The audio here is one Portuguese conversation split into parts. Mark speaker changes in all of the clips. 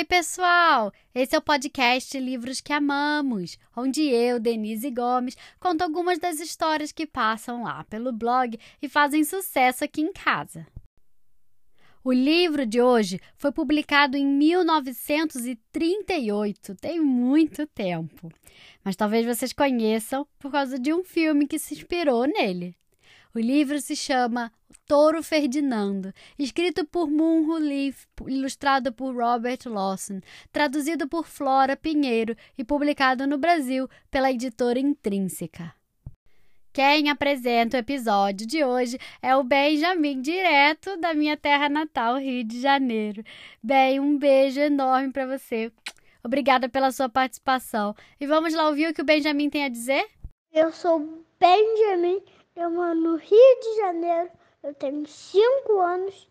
Speaker 1: Oi, pessoal! Esse é o podcast Livros que Amamos, onde eu, Denise Gomes, conto algumas das histórias que passam lá pelo blog e fazem sucesso aqui em casa. O livro de hoje foi publicado em 1938, tem muito tempo. Mas talvez vocês conheçam por causa de um filme que se inspirou nele. O livro se chama Touro Ferdinando, escrito por Munro Leaf, ilustrado por Robert Lawson, traduzido por Flora Pinheiro e publicado no Brasil pela editora Intrínseca. Quem apresenta o episódio de hoje é o Benjamin, direto da minha terra natal, Rio de Janeiro. Bem, um beijo enorme para você. Obrigada pela sua participação. E vamos lá ouvir o que o Benjamin tem a dizer?
Speaker 2: Eu sou Benjamin, eu moro no Rio de Janeiro eu tenho cinco anos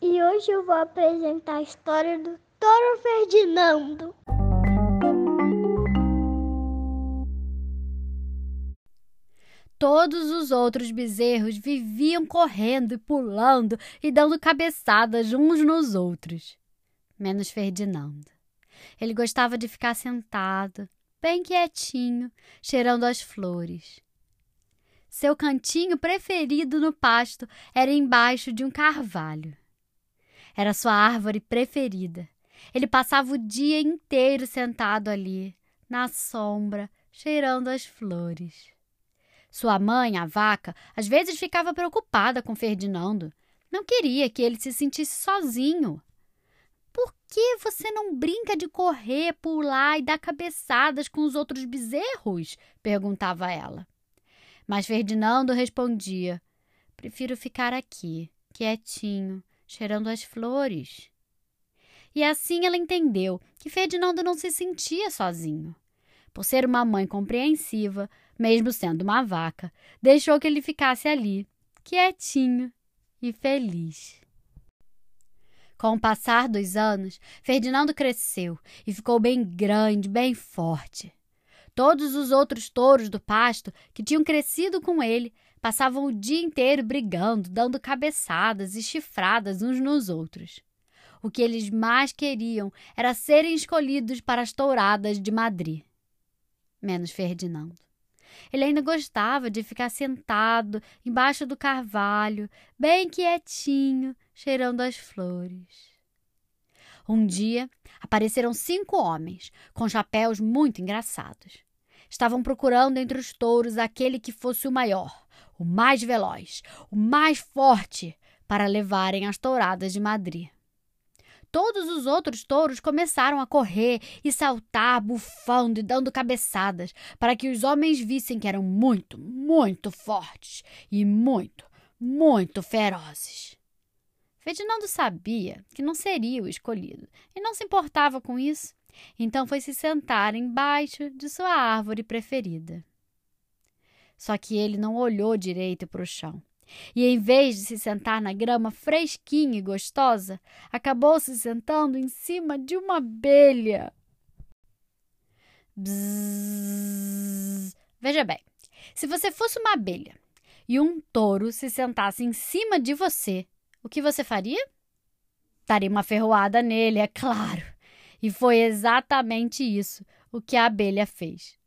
Speaker 2: e hoje eu vou apresentar a história do Toro Ferdinando.
Speaker 1: Todos os outros bezerros viviam correndo e pulando e dando cabeçadas uns nos outros, menos Ferdinando. Ele gostava de ficar sentado, bem quietinho, cheirando as flores. Seu cantinho preferido no pasto era embaixo de um carvalho. Era sua árvore preferida. Ele passava o dia inteiro sentado ali, na sombra, cheirando as flores. Sua mãe, a vaca, às vezes ficava preocupada com Ferdinando. Não queria que ele se sentisse sozinho. Por que você não brinca de correr, pular e dar cabeçadas com os outros bezerros? perguntava ela. Mas Ferdinando respondia: Prefiro ficar aqui, quietinho, cheirando as flores. E assim ela entendeu que Ferdinando não se sentia sozinho. Por ser uma mãe compreensiva, mesmo sendo uma vaca, deixou que ele ficasse ali, quietinho e feliz. Com o passar dos anos, Ferdinando cresceu e ficou bem grande, bem forte. Todos os outros touros do pasto que tinham crescido com ele passavam o dia inteiro brigando, dando cabeçadas e chifradas uns nos outros. O que eles mais queriam era serem escolhidos para as touradas de Madrid. Menos Ferdinando. Ele ainda gostava de ficar sentado embaixo do carvalho, bem quietinho, cheirando as flores. Um dia apareceram cinco homens com chapéus muito engraçados. Estavam procurando entre os touros aquele que fosse o maior, o mais veloz, o mais forte, para levarem as touradas de Madrid. Todos os outros touros começaram a correr e saltar, bufando e dando cabeçadas, para que os homens vissem que eram muito, muito fortes e muito, muito ferozes. Ferdinando sabia que não seria o escolhido e não se importava com isso. Então foi se sentar embaixo de sua árvore preferida. Só que ele não olhou direito para o chão. E em vez de se sentar na grama fresquinha e gostosa, acabou se sentando em cima de uma abelha. Bzzz. Veja bem, se você fosse uma abelha e um touro se sentasse em cima de você, o que você faria? Daria uma ferroada nele, é claro. E foi exatamente isso o que a abelha fez.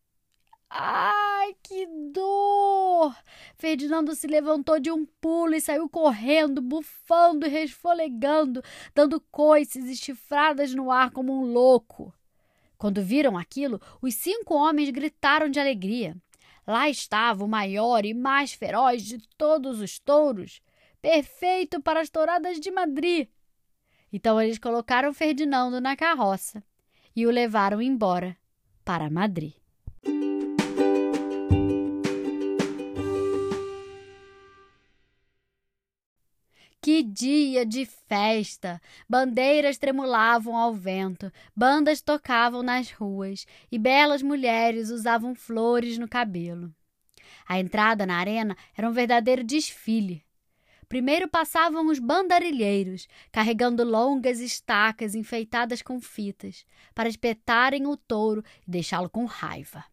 Speaker 1: Ai, que dor! Ferdinando se levantou de um pulo e saiu correndo, bufando e resfolegando, dando coices e chifradas no ar como um louco. Quando viram aquilo, os cinco homens gritaram de alegria. Lá estava o maior e mais feroz de todos os touros, perfeito para as touradas de Madrid. Então eles colocaram Ferdinando na carroça e o levaram embora para Madrid. Que dia de festa! Bandeiras tremulavam ao vento, bandas tocavam nas ruas e belas mulheres usavam flores no cabelo. A entrada na arena era um verdadeiro desfile. Primeiro passavam os bandarilheiros, carregando longas estacas enfeitadas com fitas, para espetarem o touro e deixá-lo com raiva.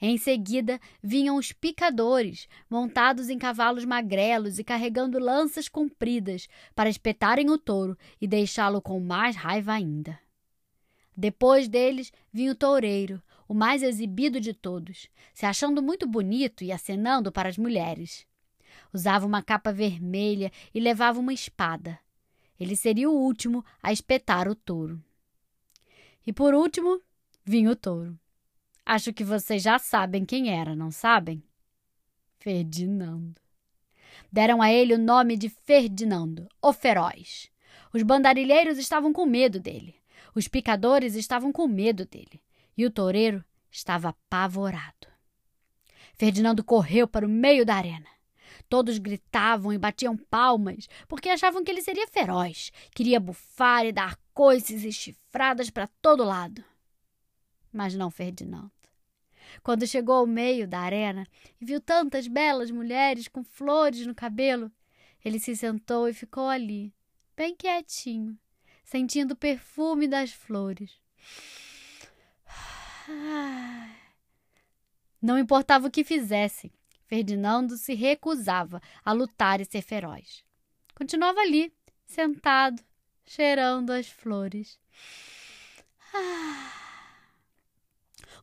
Speaker 1: Em seguida vinham os picadores, montados em cavalos magrelos e carregando lanças compridas para espetarem o touro e deixá-lo com mais raiva ainda. Depois deles vinha o toureiro, o mais exibido de todos, se achando muito bonito e acenando para as mulheres. Usava uma capa vermelha e levava uma espada. Ele seria o último a espetar o touro. E por último, vinha o touro. Acho que vocês já sabem quem era, não sabem? Ferdinando. Deram a ele o nome de Ferdinando, o Feroz. Os bandarilheiros estavam com medo dele. Os picadores estavam com medo dele. E o toureiro estava apavorado. Ferdinando correu para o meio da arena. Todos gritavam e batiam palmas, porque achavam que ele seria feroz, queria bufar e dar coices e chifradas para todo lado. Mas não Ferdinando. Quando chegou ao meio da arena e viu tantas belas mulheres com flores no cabelo, ele se sentou e ficou ali, bem quietinho, sentindo o perfume das flores. Não importava o que fizessem, Ferdinando se recusava a lutar e ser feroz. Continuava ali, sentado, cheirando as flores. Ah.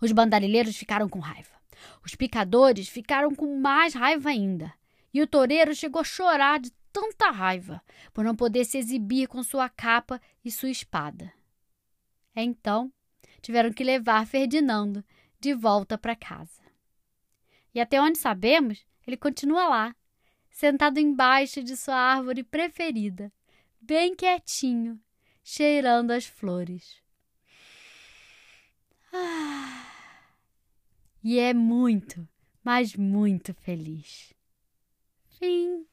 Speaker 1: Os bandarilheiros ficaram com raiva. Os picadores ficaram com mais raiva ainda. E o toureiro chegou a chorar de tanta raiva por não poder se exibir com sua capa e sua espada. Então, tiveram que levar Ferdinando de volta para casa. E até onde sabemos, ele continua lá, sentado embaixo de sua árvore preferida, bem quietinho, cheirando as flores. Ah e é muito, mas muito feliz. Fim.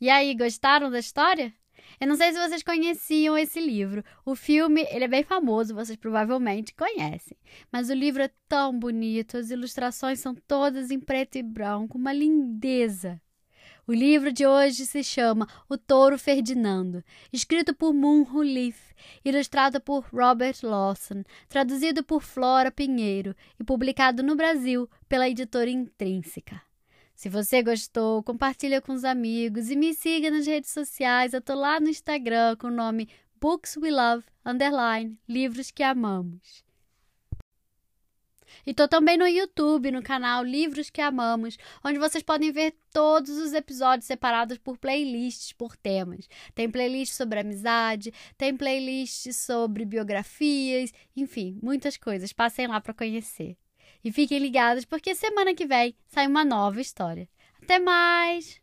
Speaker 1: E aí, gostaram da história? Eu não sei se vocês conheciam esse livro. O filme, ele é bem famoso, vocês provavelmente conhecem. Mas o livro é tão bonito, as ilustrações são todas em preto e branco, uma lindeza. O livro de hoje se chama O Touro Ferdinando, escrito por Moon Leaf, ilustrado por Robert Lawson, traduzido por Flora Pinheiro e publicado no Brasil pela editora Intrínseca. Se você gostou, compartilha com os amigos e me siga nas redes sociais. Eu tô lá no Instagram com o nome Books We Love, underline, livros que amamos. E tô também no YouTube, no canal Livros que Amamos, onde vocês podem ver todos os episódios separados por playlists, por temas. Tem playlist sobre amizade, tem playlist sobre biografias, enfim, muitas coisas. Passem lá para conhecer. E fiquem ligados porque semana que vem sai uma nova história. Até mais!